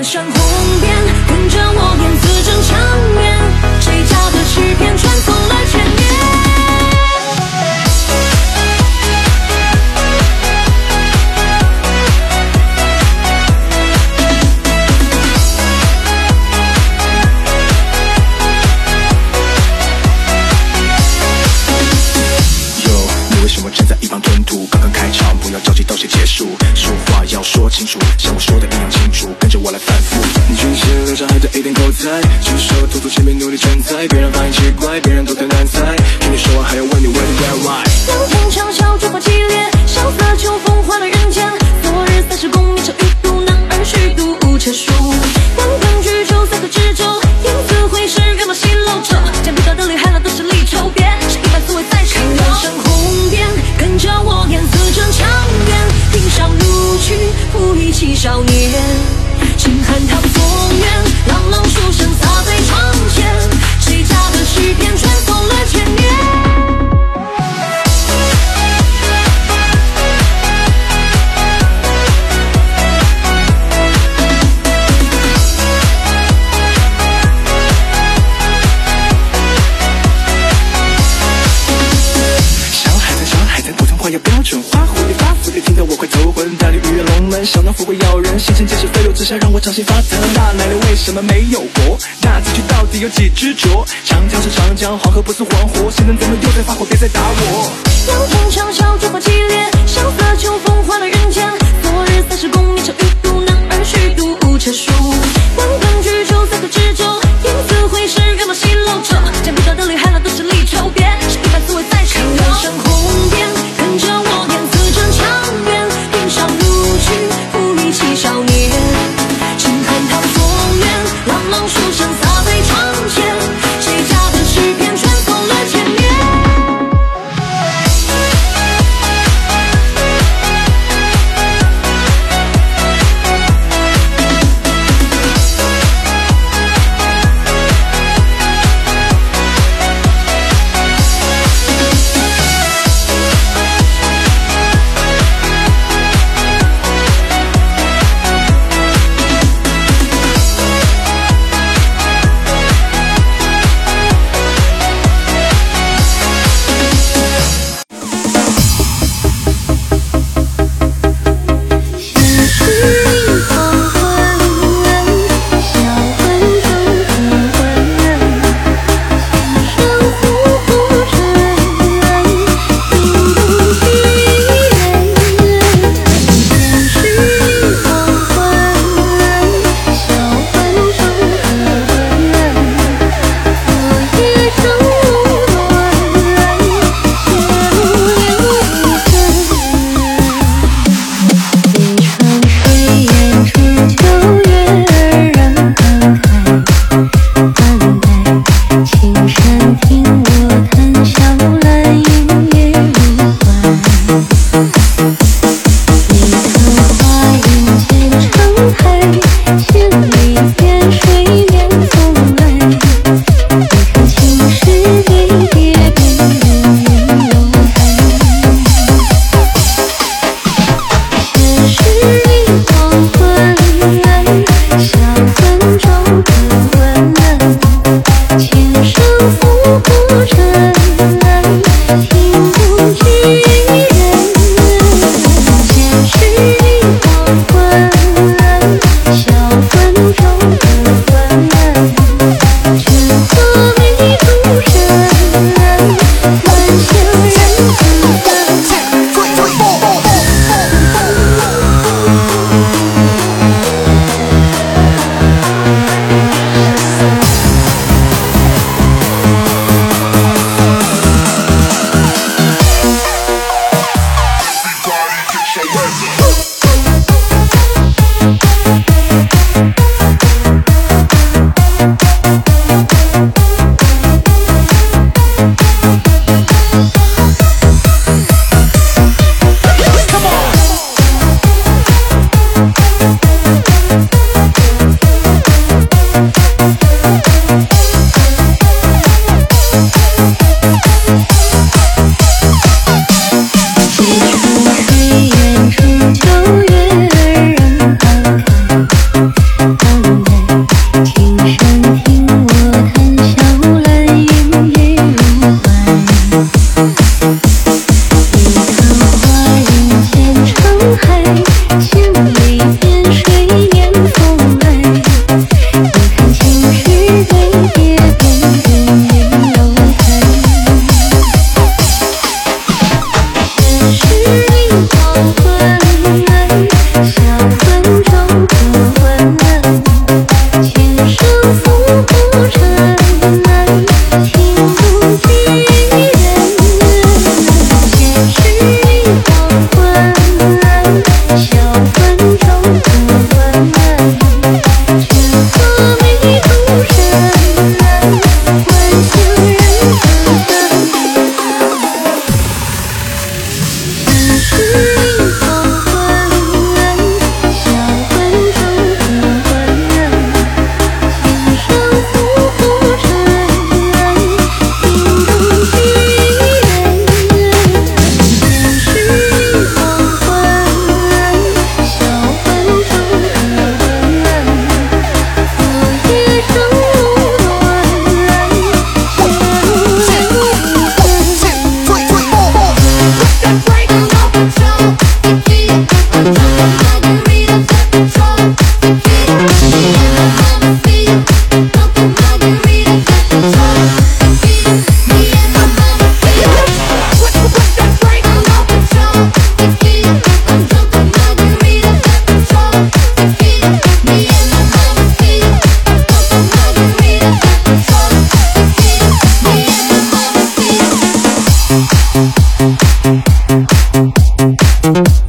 乱上红遍，跟着我演字正腔圆，谁家的诗篇传颂了千清楚，像我说的一样清楚，跟着我来反复。你均线留下还的一点口才，举手投足前面努力全猜，别人发音奇怪，别人都太难猜。听你说完还要问你 where where why？两情长啸，烛火激烈，萧瑟秋风换了人要标准花。蝴蝶发蝴蝶，听得我快头昏。大鲤鱼跃龙门，小鸟富贵咬人。星辰皆是飞流直下，让我掌心发疼。大奶奶为什么没有国？大字句到底有几执着？长江是长江，黄河不是黄河。谁能怎么又在发火？别再打我！仰天长啸，烛火激烈，Thank you. Mm-hmm.